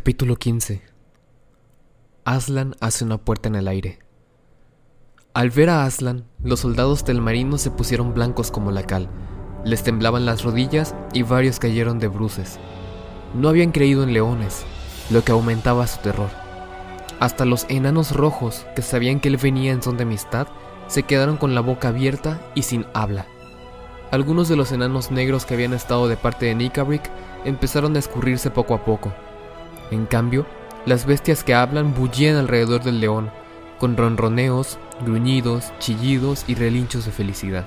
Capítulo 15 Aslan hace una puerta en el aire. Al ver a Aslan, los soldados del marino se pusieron blancos como la cal, les temblaban las rodillas y varios cayeron de bruces. No habían creído en leones, lo que aumentaba su terror. Hasta los enanos rojos, que sabían que él venía en son de amistad, se quedaron con la boca abierta y sin habla. Algunos de los enanos negros que habían estado de parte de Nikabrick empezaron a escurrirse poco a poco, en cambio, las bestias que hablan bullían alrededor del león, con ronroneos, gruñidos, chillidos y relinchos de felicidad,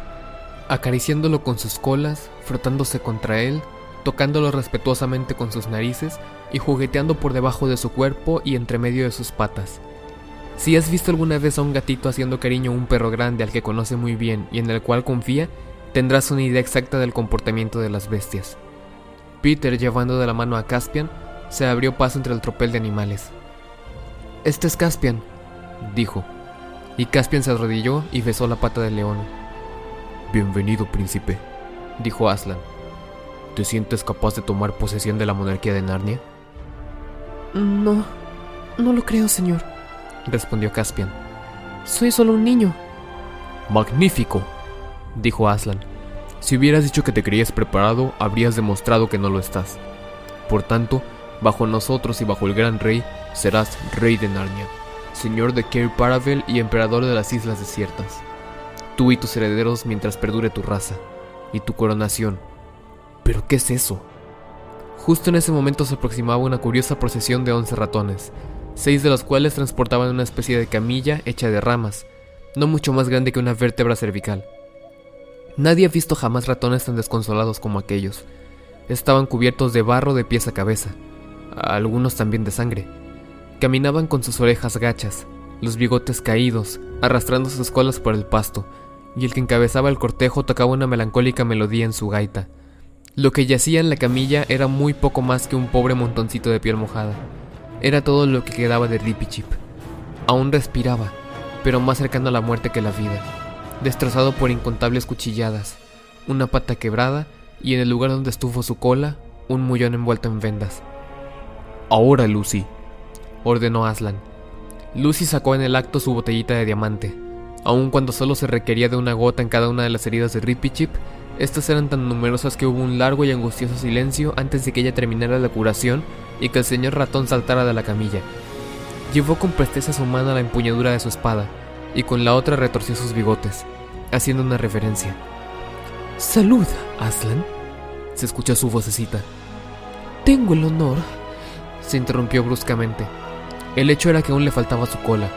acariciándolo con sus colas, frotándose contra él, tocándolo respetuosamente con sus narices y jugueteando por debajo de su cuerpo y entre medio de sus patas. Si has visto alguna vez a un gatito haciendo cariño a un perro grande al que conoce muy bien y en el cual confía, tendrás una idea exacta del comportamiento de las bestias. Peter, llevando de la mano a Caspian, se abrió paso entre el tropel de animales. Este es Caspian, dijo, y Caspian se arrodilló y besó la pata del león. Bienvenido, príncipe, dijo Aslan. ¿Te sientes capaz de tomar posesión de la monarquía de Narnia? No, no lo creo, señor, respondió Caspian. Soy solo un niño. Magnífico, dijo Aslan. Si hubieras dicho que te creías preparado, habrías demostrado que no lo estás. Por tanto, Bajo nosotros y bajo el gran rey serás rey de Narnia, señor de Cair Paravel y emperador de las islas desiertas. Tú y tus herederos mientras perdure tu raza y tu coronación. ¿Pero qué es eso? Justo en ese momento se aproximaba una curiosa procesión de once ratones, seis de los cuales transportaban una especie de camilla hecha de ramas, no mucho más grande que una vértebra cervical. Nadie ha visto jamás ratones tan desconsolados como aquellos. Estaban cubiertos de barro de pies a cabeza, algunos también de sangre. Caminaban con sus orejas gachas, los bigotes caídos, arrastrando sus colas por el pasto, y el que encabezaba el cortejo tocaba una melancólica melodía en su gaita. Lo que yacía en la camilla era muy poco más que un pobre montoncito de piel mojada. Era todo lo que quedaba de Rippy Chip. Aún respiraba, pero más cercano a la muerte que la vida, destrozado por incontables cuchilladas, una pata quebrada y en el lugar donde estuvo su cola, un mullón envuelto en vendas. Ahora, Lucy, ordenó Aslan. Lucy sacó en el acto su botellita de diamante. Aun cuando solo se requería de una gota en cada una de las heridas de Rippy Chip, estas eran tan numerosas que hubo un largo y angustioso silencio antes de que ella terminara la curación y que el señor ratón saltara de la camilla. Llevó con presteza su mano a la empuñadura de su espada y con la otra retorció sus bigotes, haciendo una referencia. Salud, Aslan, se escuchó su vocecita. Tengo el honor se interrumpió bruscamente. El hecho era que aún le faltaba su cola,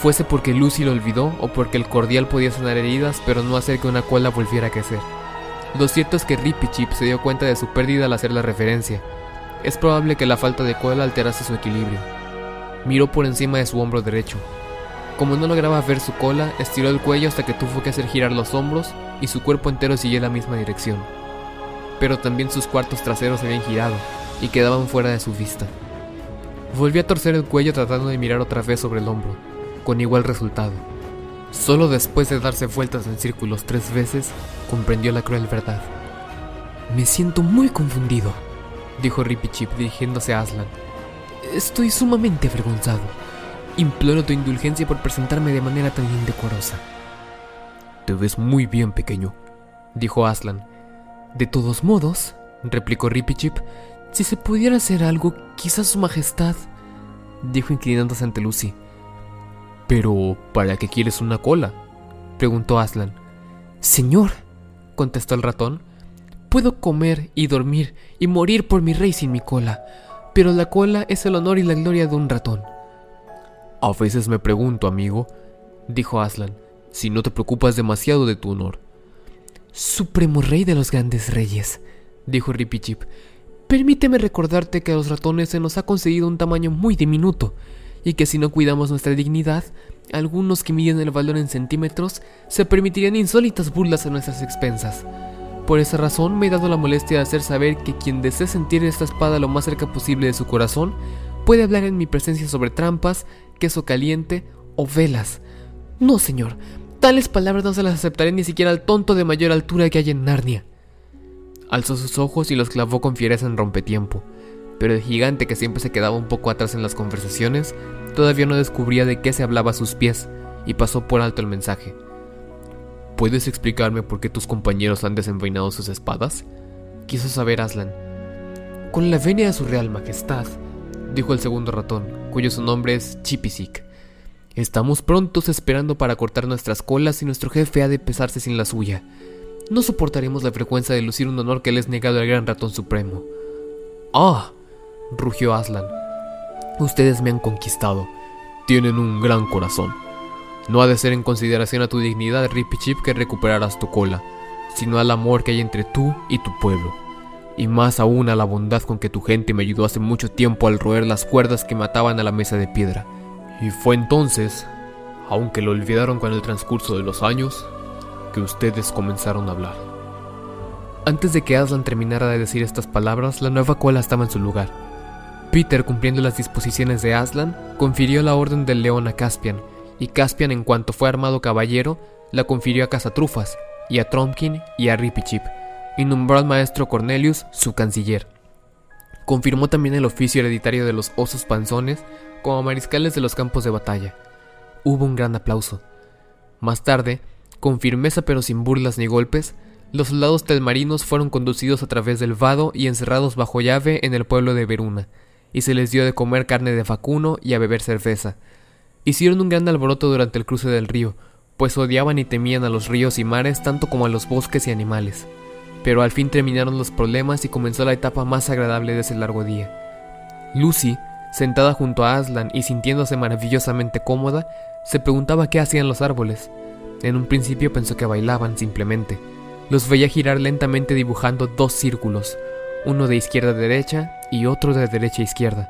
fuese porque Lucy lo olvidó o porque el cordial podía sanar heridas pero no hacer que una cola volviera a crecer. Lo cierto es que Rippy Chip se dio cuenta de su pérdida al hacer la referencia. Es probable que la falta de cola alterase su equilibrio. Miró por encima de su hombro derecho. Como no lograba ver su cola, estiró el cuello hasta que tuvo que hacer girar los hombros y su cuerpo entero siguió la misma dirección. Pero también sus cuartos traseros se habían girado, y quedaban fuera de su vista. Volvió a torcer el cuello tratando de mirar otra vez sobre el hombro, con igual resultado. Solo después de darse vueltas en círculos tres veces, comprendió la cruel verdad. Me siento muy confundido, dijo Rippy Chip dirigiéndose a Aslan. Estoy sumamente avergonzado. Imploro tu indulgencia por presentarme de manera tan indecorosa. Te ves muy bien, pequeño, dijo Aslan. De todos modos, replicó Rippy Chip, si se pudiera hacer algo, quizás su majestad, dijo inclinándose ante Lucy. Pero, ¿para qué quieres una cola? preguntó Aslan. Señor, contestó el ratón, puedo comer y dormir y morir por mi rey sin mi cola, pero la cola es el honor y la gloria de un ratón. A veces me pregunto, amigo, dijo Aslan, si no te preocupas demasiado de tu honor. Supremo rey de los grandes reyes, dijo Rippy Chip, Permíteme recordarte que a los ratones se nos ha conseguido un tamaño muy diminuto, y que si no cuidamos nuestra dignidad, algunos que miden el valor en centímetros se permitirían insólitas burlas a nuestras expensas. Por esa razón me he dado la molestia de hacer saber que quien desee sentir esta espada lo más cerca posible de su corazón, puede hablar en mi presencia sobre trampas, queso caliente o velas. No, señor, tales palabras no se las aceptaré ni siquiera al tonto de mayor altura que hay en Narnia. Alzó sus ojos y los clavó con fiereza en rompetiempo. pero el gigante que siempre se quedaba un poco atrás en las conversaciones, todavía no descubría de qué se hablaba a sus pies, y pasó por alto el mensaje. ¿Puedes explicarme por qué tus compañeros han desenvainado sus espadas? Quiso saber Aslan. Con la venia de su real majestad, dijo el segundo ratón, cuyo su nombre es Chipisik. Estamos prontos esperando para cortar nuestras colas y nuestro jefe ha de pesarse sin la suya. No soportaremos la frecuencia de lucir un honor que le es negado al gran ratón supremo. ¡Ah! rugió Aslan. Ustedes me han conquistado. Tienen un gran corazón. No ha de ser en consideración a tu dignidad, Rippy Chip, que recuperarás tu cola, sino al amor que hay entre tú y tu pueblo. Y más aún a la bondad con que tu gente me ayudó hace mucho tiempo al roer las cuerdas que mataban a la mesa de piedra. Y fue entonces, aunque lo olvidaron con el transcurso de los años, que ustedes comenzaron a hablar. Antes de que Aslan terminara de decir estas palabras, la nueva cola estaba en su lugar. Peter, cumpliendo las disposiciones de Aslan, confirió la orden del león a Caspian, y Caspian, en cuanto fue armado caballero, la confirió a Cazatrufas, y a Tromkin y a Ripichip, y nombró al maestro Cornelius su canciller. Confirmó también el oficio hereditario de los osos panzones como mariscales de los campos de batalla. Hubo un gran aplauso. Más tarde, con firmeza pero sin burlas ni golpes, los soldados telmarinos fueron conducidos a través del vado y encerrados bajo llave en el pueblo de Veruna, y se les dio de comer carne de vacuno y a beber cerveza. Hicieron un gran alboroto durante el cruce del río, pues odiaban y temían a los ríos y mares tanto como a los bosques y animales. Pero al fin terminaron los problemas y comenzó la etapa más agradable de ese largo día. Lucy, sentada junto a Aslan y sintiéndose maravillosamente cómoda, se preguntaba qué hacían los árboles. En un principio pensó que bailaban simplemente. Los veía girar lentamente dibujando dos círculos, uno de izquierda a derecha y otro de derecha a izquierda.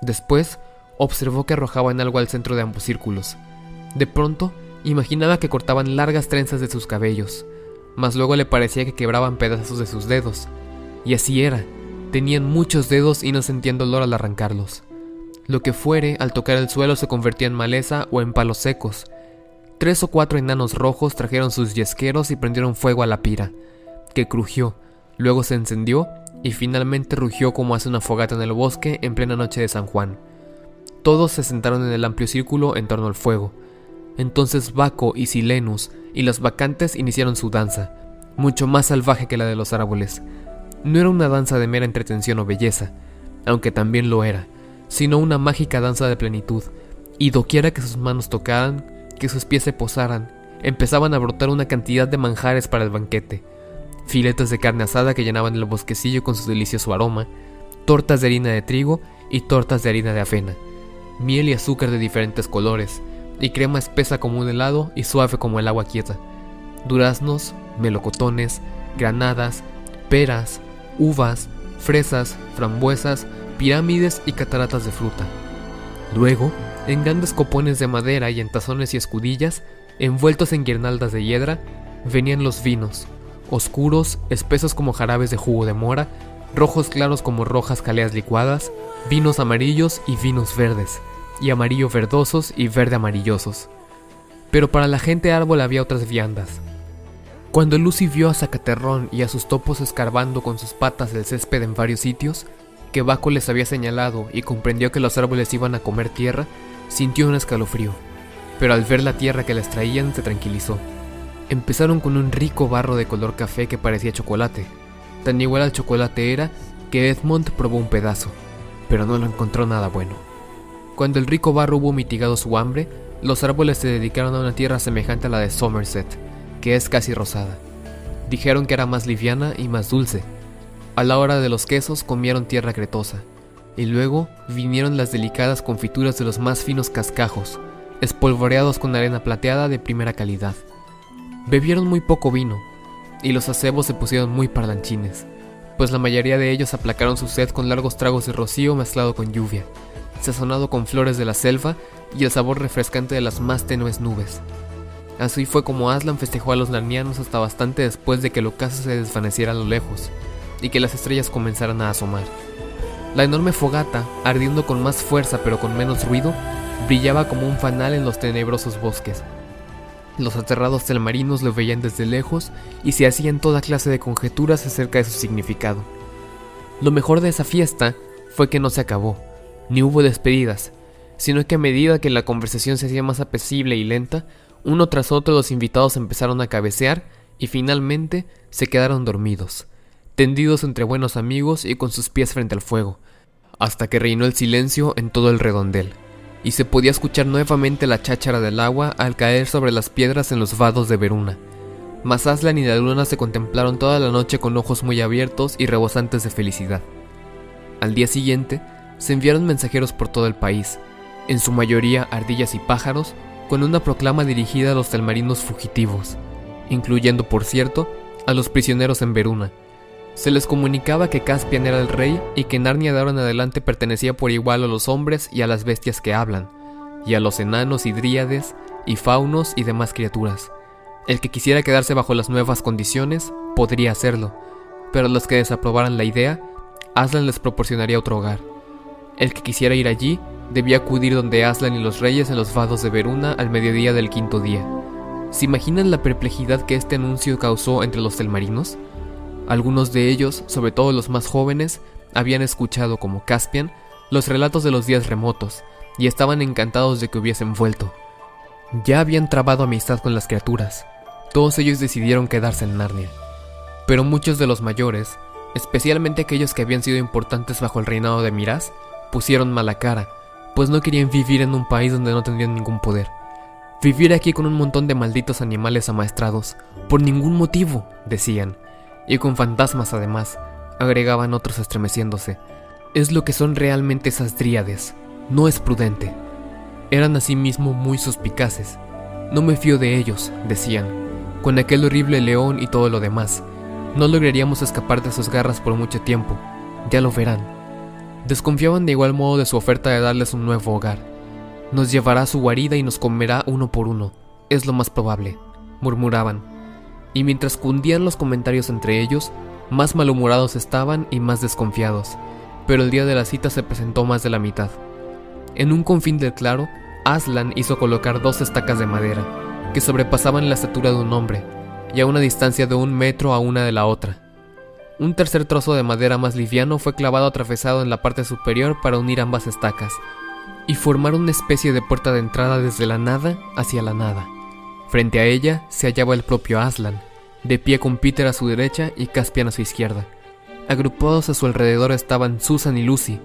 Después, observó que arrojaban algo al centro de ambos círculos. De pronto, imaginaba que cortaban largas trenzas de sus cabellos, mas luego le parecía que quebraban pedazos de sus dedos. Y así era, tenían muchos dedos y no sentían dolor al arrancarlos. Lo que fuere, al tocar el suelo se convertía en maleza o en palos secos, Tres o cuatro enanos rojos trajeron sus yesqueros y prendieron fuego a la pira, que crujió, luego se encendió y finalmente rugió como hace una fogata en el bosque en plena noche de San Juan. Todos se sentaron en el amplio círculo en torno al fuego. Entonces Baco y Silenus y los vacantes iniciaron su danza, mucho más salvaje que la de los árboles. No era una danza de mera entretención o belleza, aunque también lo era, sino una mágica danza de plenitud, y doquiera que sus manos tocaran, que sus pies se posaran, empezaban a brotar una cantidad de manjares para el banquete. Filetes de carne asada que llenaban el bosquecillo con su delicioso aroma, tortas de harina de trigo y tortas de harina de avena, miel y azúcar de diferentes colores, y crema espesa como un helado y suave como el agua quieta, duraznos, melocotones, granadas, peras, uvas, fresas, frambuesas, pirámides y cataratas de fruta. Luego, en grandes copones de madera y en tazones y escudillas, envueltos en guirnaldas de hiedra, venían los vinos, oscuros, espesos como jarabes de jugo de mora, rojos claros como rojas caleas licuadas, vinos amarillos y vinos verdes, y amarillo verdosos y verde amarillosos. Pero para la gente árbol había otras viandas. Cuando Lucy vio a Zacaterrón y a sus topos escarbando con sus patas el césped en varios sitios, que Baco les había señalado y comprendió que los árboles iban a comer tierra, Sintió un escalofrío, pero al ver la tierra que les traían se tranquilizó. Empezaron con un rico barro de color café que parecía chocolate. Tan igual al chocolate era que Edmond probó un pedazo, pero no lo encontró nada bueno. Cuando el rico barro hubo mitigado su hambre, los árboles se dedicaron a una tierra semejante a la de Somerset, que es casi rosada. Dijeron que era más liviana y más dulce. A la hora de los quesos comieron tierra cretosa, y luego vinieron las delicadas confituras de los más finos cascajos, espolvoreados con arena plateada de primera calidad. Bebieron muy poco vino, y los acebos se pusieron muy parlanchines, pues la mayoría de ellos aplacaron su sed con largos tragos de rocío mezclado con lluvia, sazonado con flores de la selva y el sabor refrescante de las más tenues nubes. Así fue como Aslan festejó a los narnianos hasta bastante después de que el ocaso se desvaneciera a lo lejos y que las estrellas comenzaran a asomar. La enorme fogata, ardiendo con más fuerza pero con menos ruido, brillaba como un fanal en los tenebrosos bosques. Los aterrados telmarinos lo veían desde lejos y se hacían toda clase de conjeturas acerca de su significado. Lo mejor de esa fiesta fue que no se acabó, ni hubo despedidas, sino que a medida que la conversación se hacía más apacible y lenta, uno tras otro los invitados empezaron a cabecear y finalmente se quedaron dormidos, tendidos entre buenos amigos y con sus pies frente al fuego, hasta que reinó el silencio en todo el redondel, y se podía escuchar nuevamente la cháchara del agua al caer sobre las piedras en los vados de Veruna. Mas Aslan y la luna se contemplaron toda la noche con ojos muy abiertos y rebosantes de felicidad. Al día siguiente, se enviaron mensajeros por todo el país, en su mayoría ardillas y pájaros, con una proclama dirigida a los telmarinos fugitivos, incluyendo, por cierto, a los prisioneros en Veruna. Se les comunicaba que Caspian era el rey y que Narnia de en adelante pertenecía por igual a los hombres y a las bestias que hablan, y a los enanos y dríades, y faunos y demás criaturas. El que quisiera quedarse bajo las nuevas condiciones podría hacerlo, pero los que desaprobaran la idea, Aslan les proporcionaría otro hogar. El que quisiera ir allí debía acudir donde Aslan y los reyes en los vados de Veruna al mediodía del quinto día. ¿Se imaginan la perplejidad que este anuncio causó entre los telmarinos? Algunos de ellos, sobre todo los más jóvenes, habían escuchado como Caspian los relatos de los días remotos y estaban encantados de que hubiesen vuelto. Ya habían trabado amistad con las criaturas. Todos ellos decidieron quedarse en Narnia. Pero muchos de los mayores, especialmente aquellos que habían sido importantes bajo el reinado de Miraz, pusieron mala cara, pues no querían vivir en un país donde no tendrían ningún poder. Vivir aquí con un montón de malditos animales amaestrados, por ningún motivo, decían, y con fantasmas además, agregaban otros estremeciéndose. Es lo que son realmente esas dríades, no es prudente. Eran asimismo muy suspicaces. No me fío de ellos, decían, con aquel horrible león y todo lo demás. No lograríamos escapar de sus garras por mucho tiempo, ya lo verán. Desconfiaban de igual modo de su oferta de darles un nuevo hogar nos llevará a su guarida y nos comerá uno por uno. Es lo más probable, murmuraban. Y mientras cundían los comentarios entre ellos, más malhumorados estaban y más desconfiados. Pero el día de la cita se presentó más de la mitad. En un confín del claro, Aslan hizo colocar dos estacas de madera, que sobrepasaban la estatura de un hombre, y a una distancia de un metro a una de la otra. Un tercer trozo de madera más liviano fue clavado atravesado en la parte superior para unir ambas estacas, y formar una especie de puerta de entrada desde la nada hacia la nada. Frente a ella se hallaba el propio Aslan, de pie con Peter a su derecha y Caspian a su izquierda. Agrupados a su alrededor estaban Susan y Lucy,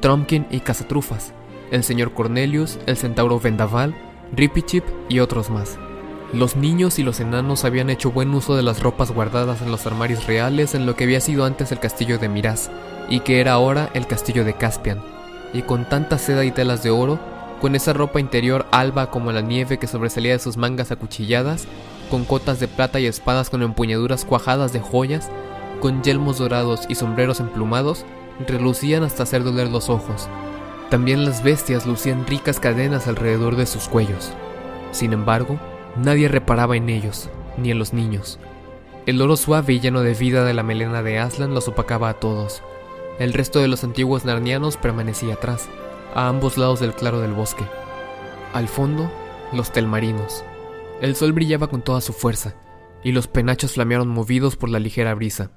Trumpkin y Cazatrufas, el señor Cornelius, el centauro Vendaval, Ripichip y otros más. Los niños y los enanos habían hecho buen uso de las ropas guardadas en los armarios reales en lo que había sido antes el castillo de Miraz, y que era ahora el castillo de Caspian, y con tanta seda y telas de oro, con esa ropa interior alba como la nieve que sobresalía de sus mangas acuchilladas, con cotas de plata y espadas con empuñaduras cuajadas de joyas, con yelmos dorados y sombreros emplumados, relucían hasta hacer doler los ojos. También las bestias lucían ricas cadenas alrededor de sus cuellos. Sin embargo, nadie reparaba en ellos, ni en los niños. El oro suave y lleno de vida de la melena de Aslan los opacaba a todos. El resto de los antiguos narnianos permanecía atrás, a ambos lados del claro del bosque. Al fondo, los telmarinos. El sol brillaba con toda su fuerza, y los penachos flamearon movidos por la ligera brisa.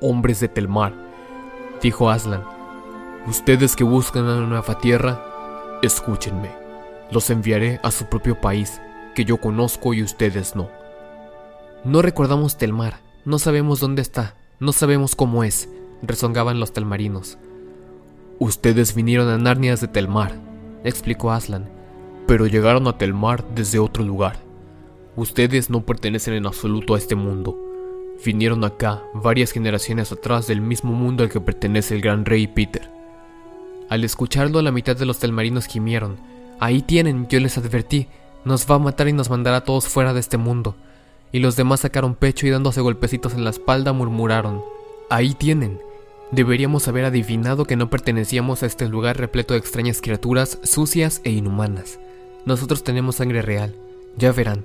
Hombres de Telmar, dijo Aslan, ustedes que buscan una nueva tierra, escúchenme. Los enviaré a su propio país, que yo conozco y ustedes no. No recordamos Telmar, no sabemos dónde está, no sabemos cómo es, rezongaban los telmarinos. Ustedes vinieron a Narnias de Telmar, explicó Aslan, pero llegaron a Telmar desde otro lugar. Ustedes no pertenecen en absoluto a este mundo. Vinieron acá varias generaciones atrás del mismo mundo al que pertenece el gran rey Peter. Al escucharlo, la mitad de los telmarinos gimieron. Ahí tienen, yo les advertí, nos va a matar y nos mandará a todos fuera de este mundo. Y los demás sacaron pecho y dándose golpecitos en la espalda murmuraron. Ahí tienen, Deberíamos haber adivinado que no pertenecíamos a este lugar repleto de extrañas criaturas sucias e inhumanas. Nosotros tenemos sangre real, ya verán.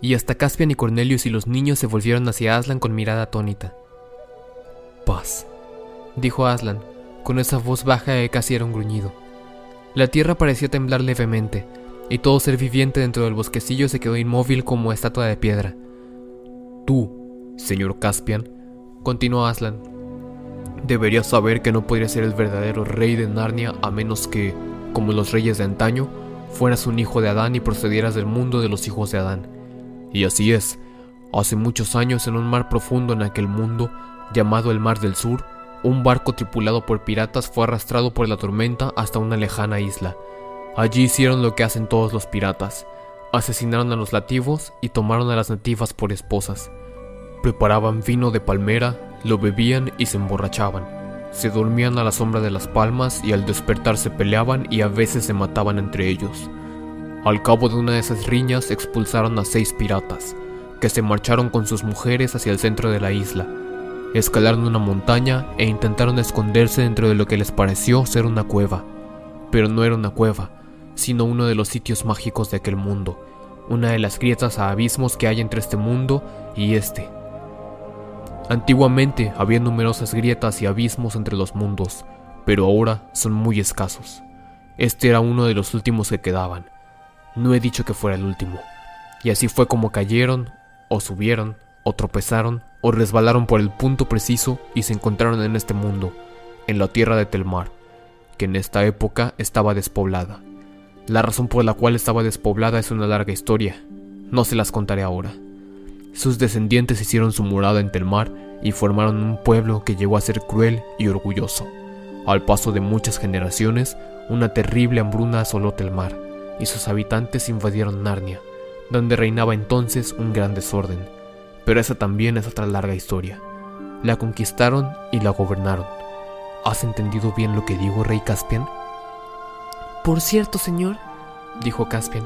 Y hasta Caspian y Cornelius y los niños se volvieron hacia Aslan con mirada atónita. Paz, dijo Aslan, con esa voz baja que casi era un gruñido. La tierra parecía temblar levemente, y todo ser viviente dentro del bosquecillo se quedó inmóvil como estatua de piedra. Tú, señor Caspian, continuó Aslan, Deberías saber que no podría ser el verdadero rey de Narnia a menos que, como los reyes de antaño, fueras un hijo de Adán y procedieras del mundo de los hijos de Adán. Y así es, hace muchos años en un mar profundo en aquel mundo, llamado el Mar del Sur, un barco tripulado por piratas fue arrastrado por la tormenta hasta una lejana isla. Allí hicieron lo que hacen todos los piratas, asesinaron a los nativos y tomaron a las nativas por esposas. Preparaban vino de palmera, lo bebían y se emborrachaban. Se dormían a la sombra de las palmas y al despertar se peleaban y a veces se mataban entre ellos. Al cabo de una de esas riñas expulsaron a seis piratas, que se marcharon con sus mujeres hacia el centro de la isla. Escalaron una montaña e intentaron esconderse dentro de lo que les pareció ser una cueva. Pero no era una cueva, sino uno de los sitios mágicos de aquel mundo, una de las grietas a abismos que hay entre este mundo y este. Antiguamente había numerosas grietas y abismos entre los mundos, pero ahora son muy escasos. Este era uno de los últimos que quedaban. No he dicho que fuera el último. Y así fue como cayeron, o subieron, o tropezaron, o resbalaron por el punto preciso y se encontraron en este mundo, en la tierra de Telmar, que en esta época estaba despoblada. La razón por la cual estaba despoblada es una larga historia, no se las contaré ahora. Sus descendientes hicieron su morada en Telmar y formaron un pueblo que llegó a ser cruel y orgulloso. Al paso de muchas generaciones, una terrible hambruna asoló Telmar, y sus habitantes invadieron Narnia, donde reinaba entonces un gran desorden. Pero esa también es otra larga historia. La conquistaron y la gobernaron. ¿Has entendido bien lo que digo, rey Caspian? Por cierto, señor, dijo Caspian,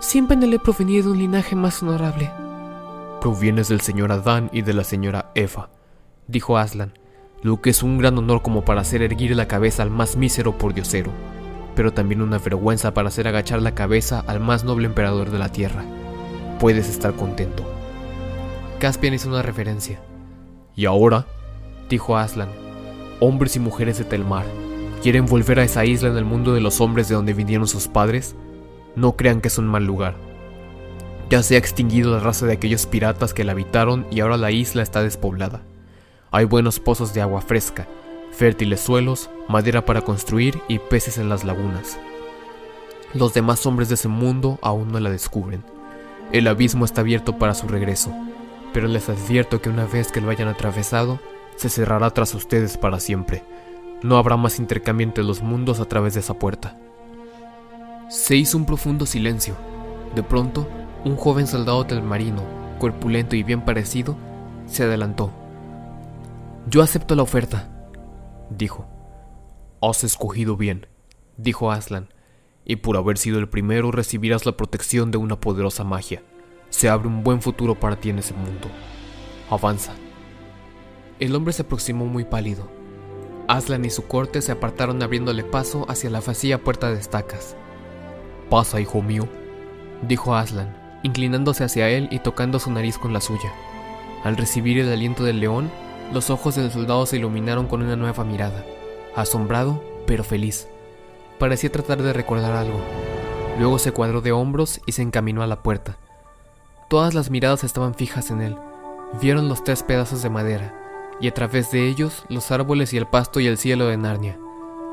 siempre le he provenido de un linaje más honorable. Provienes del señor Adán y de la señora Eva, dijo Aslan, lo que es un gran honor como para hacer erguir la cabeza al más mísero pordiosero, pero también una vergüenza para hacer agachar la cabeza al más noble emperador de la tierra. Puedes estar contento. Caspian hizo una referencia. Y ahora, dijo Aslan, hombres y mujeres de Telmar, ¿quieren volver a esa isla en el mundo de los hombres de donde vinieron sus padres? No crean que es un mal lugar ya se ha extinguido la raza de aquellos piratas que la habitaron y ahora la isla está despoblada. Hay buenos pozos de agua fresca, fértiles suelos, madera para construir y peces en las lagunas. Los demás hombres de ese mundo aún no la descubren. El abismo está abierto para su regreso, pero les advierto que una vez que lo hayan atravesado, se cerrará tras ustedes para siempre. No habrá más intercambio entre los mundos a través de esa puerta. Se hizo un profundo silencio. De pronto, un joven soldado del marino, corpulento y bien parecido, se adelantó. Yo acepto la oferta, dijo. Has escogido bien, dijo Aslan, y por haber sido el primero recibirás la protección de una poderosa magia. Se abre un buen futuro para ti en ese mundo. Avanza. El hombre se aproximó muy pálido. Aslan y su corte se apartaron abriéndole paso hacia la vacía puerta de estacas. Pasa, hijo mío, dijo Aslan, inclinándose hacia él y tocando su nariz con la suya. Al recibir el aliento del león, los ojos del soldado se iluminaron con una nueva mirada, asombrado pero feliz. Parecía tratar de recordar algo. Luego se cuadró de hombros y se encaminó a la puerta. Todas las miradas estaban fijas en él. Vieron los tres pedazos de madera, y a través de ellos los árboles y el pasto y el cielo de Narnia.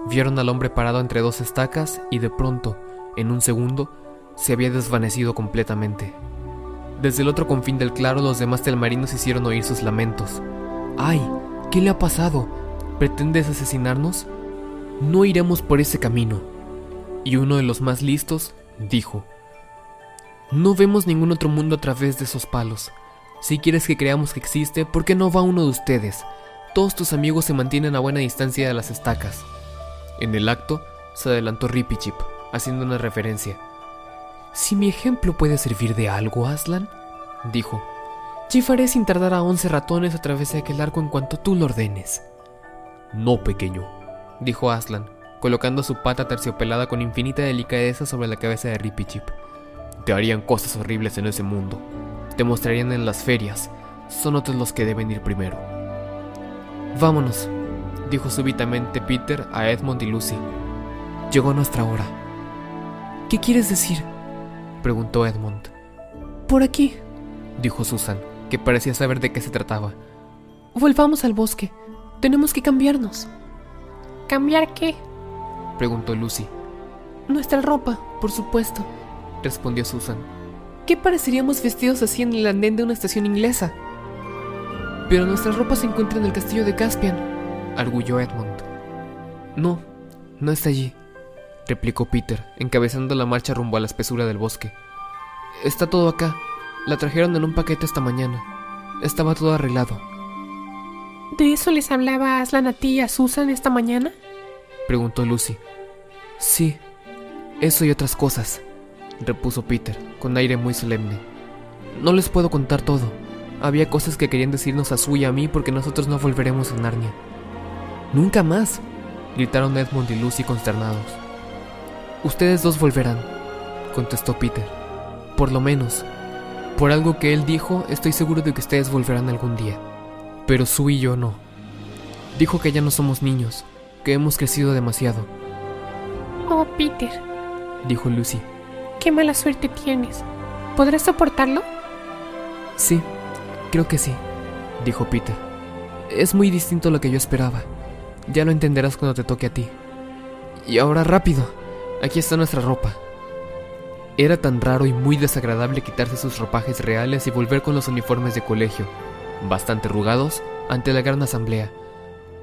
Vieron al hombre parado entre dos estacas y de pronto, en un segundo, se había desvanecido completamente. Desde el otro confín del claro los demás telmarinos hicieron oír sus lamentos. ¡Ay! ¿Qué le ha pasado? ¿Pretendes asesinarnos? No iremos por ese camino. Y uno de los más listos dijo, No vemos ningún otro mundo a través de esos palos. Si quieres que creamos que existe, ¿por qué no va uno de ustedes? Todos tus amigos se mantienen a buena distancia de las estacas. En el acto, se adelantó Ripichip, haciendo una referencia. Si mi ejemplo puede servir de algo, Aslan, dijo, chifaré sin tardar a once ratones a través de aquel arco en cuanto tú lo ordenes. No, pequeño, dijo Aslan, colocando su pata terciopelada con infinita delicadeza sobre la cabeza de Ripichip. Te harían cosas horribles en ese mundo. Te mostrarían en las ferias. Son otros los que deben ir primero. Vámonos, dijo súbitamente Peter a Edmund y Lucy. Llegó nuestra hora. ¿Qué quieres decir? Preguntó Edmund. Por aquí, dijo Susan, que parecía saber de qué se trataba. Volvamos al bosque. Tenemos que cambiarnos. ¿Cambiar qué? preguntó Lucy. Nuestra ropa, por supuesto, respondió Susan. ¿Qué pareceríamos vestidos así en el andén de una estación inglesa? Pero nuestra ropa se encuentra en el castillo de Caspian, arguyó Edmund. No, no está allí, replicó Peter, encabezando la marcha rumbo a la espesura del bosque. Está todo acá. La trajeron en un paquete esta mañana. Estaba todo arreglado. ¿De eso les hablaba Aslan a ti y a Susan esta mañana? Preguntó Lucy. Sí, eso y otras cosas, repuso Peter, con aire muy solemne. No les puedo contar todo. Había cosas que querían decirnos a Su y a mí porque nosotros no volveremos a Narnia. Nunca más, gritaron Edmund y Lucy consternados. Ustedes dos volverán, contestó Peter. Por lo menos. Por algo que él dijo, estoy seguro de que ustedes volverán algún día. Pero Sue y yo no. Dijo que ya no somos niños, que hemos crecido demasiado. Oh, Peter, dijo Lucy. Qué mala suerte tienes. ¿Podrás soportarlo? Sí, creo que sí, dijo Peter. Es muy distinto a lo que yo esperaba. Ya lo entenderás cuando te toque a ti. Y ahora rápido. Aquí está nuestra ropa. Era tan raro y muy desagradable quitarse sus ropajes reales y volver con los uniformes de colegio, bastante rugados, ante la gran asamblea.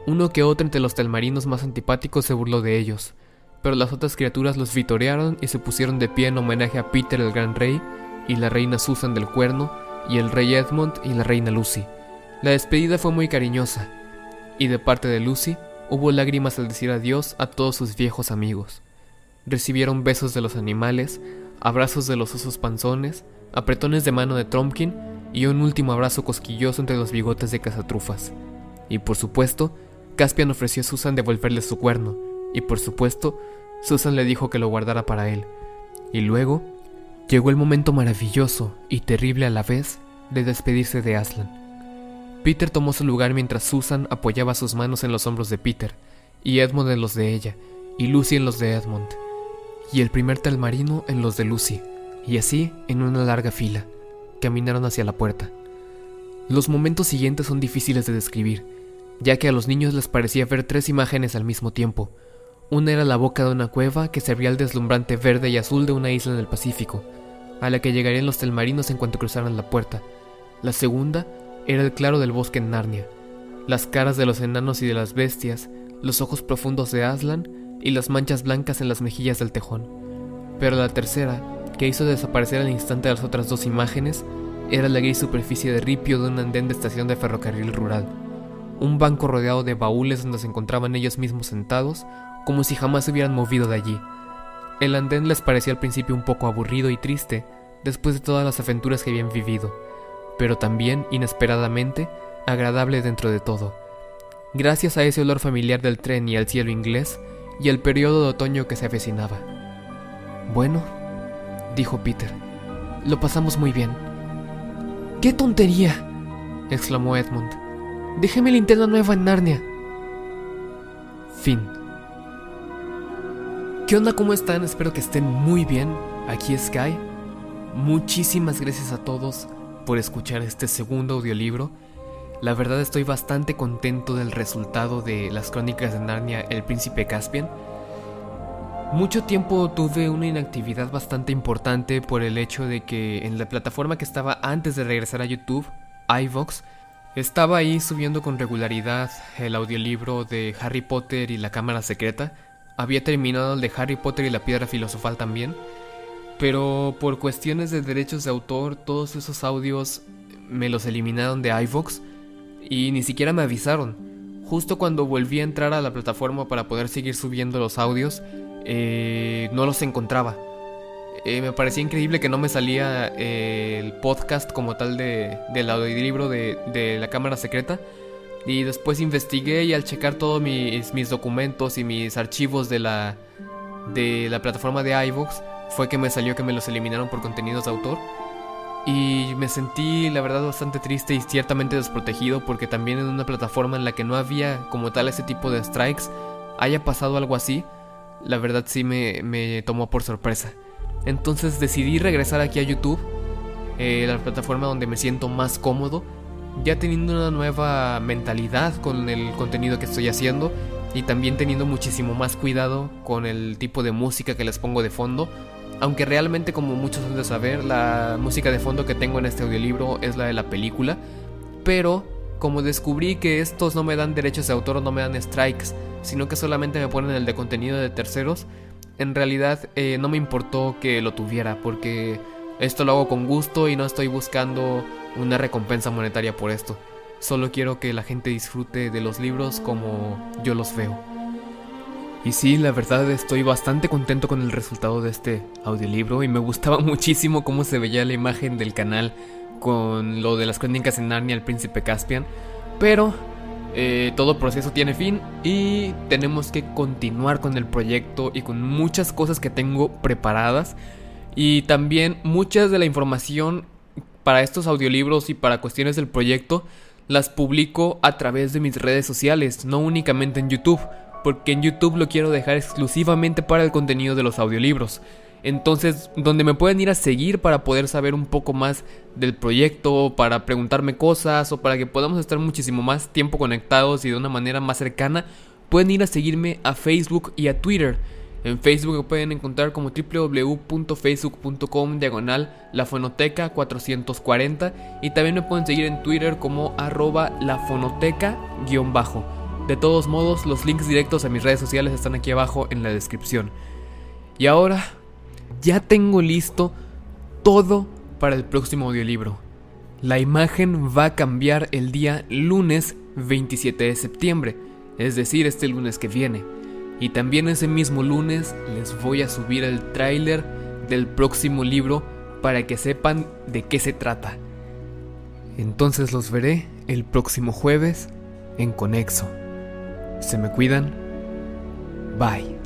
Uno que otro entre los telmarinos más antipáticos se burló de ellos, pero las otras criaturas los vitorearon y se pusieron de pie en homenaje a Peter el Gran Rey y la reina Susan del Cuerno y el rey Edmund y la reina Lucy. La despedida fue muy cariñosa, y de parte de Lucy hubo lágrimas al decir adiós a todos sus viejos amigos. Recibieron besos de los animales, abrazos de los osos panzones, apretones de mano de Trumpkin y un último abrazo cosquilloso entre los bigotes de cazatrufas. Y por supuesto, Caspian ofreció a Susan devolverle su cuerno, y por supuesto, Susan le dijo que lo guardara para él. Y luego, llegó el momento maravilloso y terrible a la vez de despedirse de Aslan. Peter tomó su lugar mientras Susan apoyaba sus manos en los hombros de Peter, y Edmund en los de ella, y Lucy en los de Edmund y el primer talmarino en los de Lucy, y así en una larga fila. Caminaron hacia la puerta. Los momentos siguientes son difíciles de describir, ya que a los niños les parecía ver tres imágenes al mismo tiempo. Una era la boca de una cueva que servía al deslumbrante verde y azul de una isla en el Pacífico, a la que llegarían los telmarinos en cuanto cruzaran la puerta. La segunda era el claro del bosque en Narnia, las caras de los enanos y de las bestias, los ojos profundos de Aslan y las manchas blancas en las mejillas del tejón. Pero la tercera, que hizo desaparecer al instante las otras dos imágenes, era la gris superficie de ripio de un andén de estación de ferrocarril rural. Un banco rodeado de baúles donde se encontraban ellos mismos sentados, como si jamás se hubieran movido de allí. El andén les parecía al principio un poco aburrido y triste, después de todas las aventuras que habían vivido, pero también, inesperadamente, agradable dentro de todo. Gracias a ese olor familiar del tren y al cielo inglés, y el periodo de otoño que se avecinaba. Bueno, dijo Peter, lo pasamos muy bien. ¡Qué tontería! exclamó Edmund. Déjeme linterna nueva en Narnia. Fin. ¿Qué onda? ¿Cómo están? Espero que estén muy bien. Aquí Sky. Muchísimas gracias a todos por escuchar este segundo audiolibro. La verdad estoy bastante contento del resultado de las crónicas de Narnia El Príncipe Caspian. Mucho tiempo tuve una inactividad bastante importante por el hecho de que en la plataforma que estaba antes de regresar a YouTube, iVox, estaba ahí subiendo con regularidad el audiolibro de Harry Potter y la Cámara Secreta. Había terminado el de Harry Potter y la Piedra Filosofal también. Pero por cuestiones de derechos de autor, todos esos audios me los eliminaron de iVox y ni siquiera me avisaron. Justo cuando volví a entrar a la plataforma para poder seguir subiendo los audios, eh, no los encontraba. Eh, me parecía increíble que no me salía eh, el podcast como tal de, del audiolibro de, de la cámara secreta. Y después investigué y al checar todos mis, mis documentos y mis archivos de la, de la plataforma de iVoox, fue que me salió que me los eliminaron por contenidos de autor. Y me sentí, la verdad, bastante triste y ciertamente desprotegido porque también en una plataforma en la que no había como tal ese tipo de strikes haya pasado algo así, la verdad sí me, me tomó por sorpresa. Entonces decidí regresar aquí a YouTube, eh, la plataforma donde me siento más cómodo, ya teniendo una nueva mentalidad con el contenido que estoy haciendo y también teniendo muchísimo más cuidado con el tipo de música que les pongo de fondo. Aunque realmente como muchos han de saber, la música de fondo que tengo en este audiolibro es la de la película. Pero como descubrí que estos no me dan derechos de autor no me dan strikes, sino que solamente me ponen el de contenido de terceros, en realidad eh, no me importó que lo tuviera porque esto lo hago con gusto y no estoy buscando una recompensa monetaria por esto. Solo quiero que la gente disfrute de los libros como yo los veo. Y sí, la verdad estoy bastante contento con el resultado de este audiolibro y me gustaba muchísimo cómo se veía la imagen del canal con lo de las crónicas en Narnia el príncipe Caspian. Pero eh, todo proceso tiene fin y tenemos que continuar con el proyecto y con muchas cosas que tengo preparadas. Y también muchas de la información para estos audiolibros y para cuestiones del proyecto las publico a través de mis redes sociales, no únicamente en YouTube, porque en YouTube lo quiero dejar exclusivamente para el contenido de los audiolibros. Entonces, donde me pueden ir a seguir para poder saber un poco más del proyecto, para preguntarme cosas o para que podamos estar muchísimo más tiempo conectados y de una manera más cercana, pueden ir a seguirme a Facebook y a Twitter. En Facebook me pueden encontrar como www.facebook.com diagonal lafonoteca 440 y también me pueden seguir en Twitter como arroba lafonoteca-bajo. De todos modos, los links directos a mis redes sociales están aquí abajo en la descripción. Y ahora, ya tengo listo todo para el próximo audiolibro. La imagen va a cambiar el día lunes 27 de septiembre, es decir, este lunes que viene. Y también ese mismo lunes les voy a subir el tráiler del próximo libro para que sepan de qué se trata. Entonces los veré el próximo jueves en Conexo. Se me cuidan. Bye.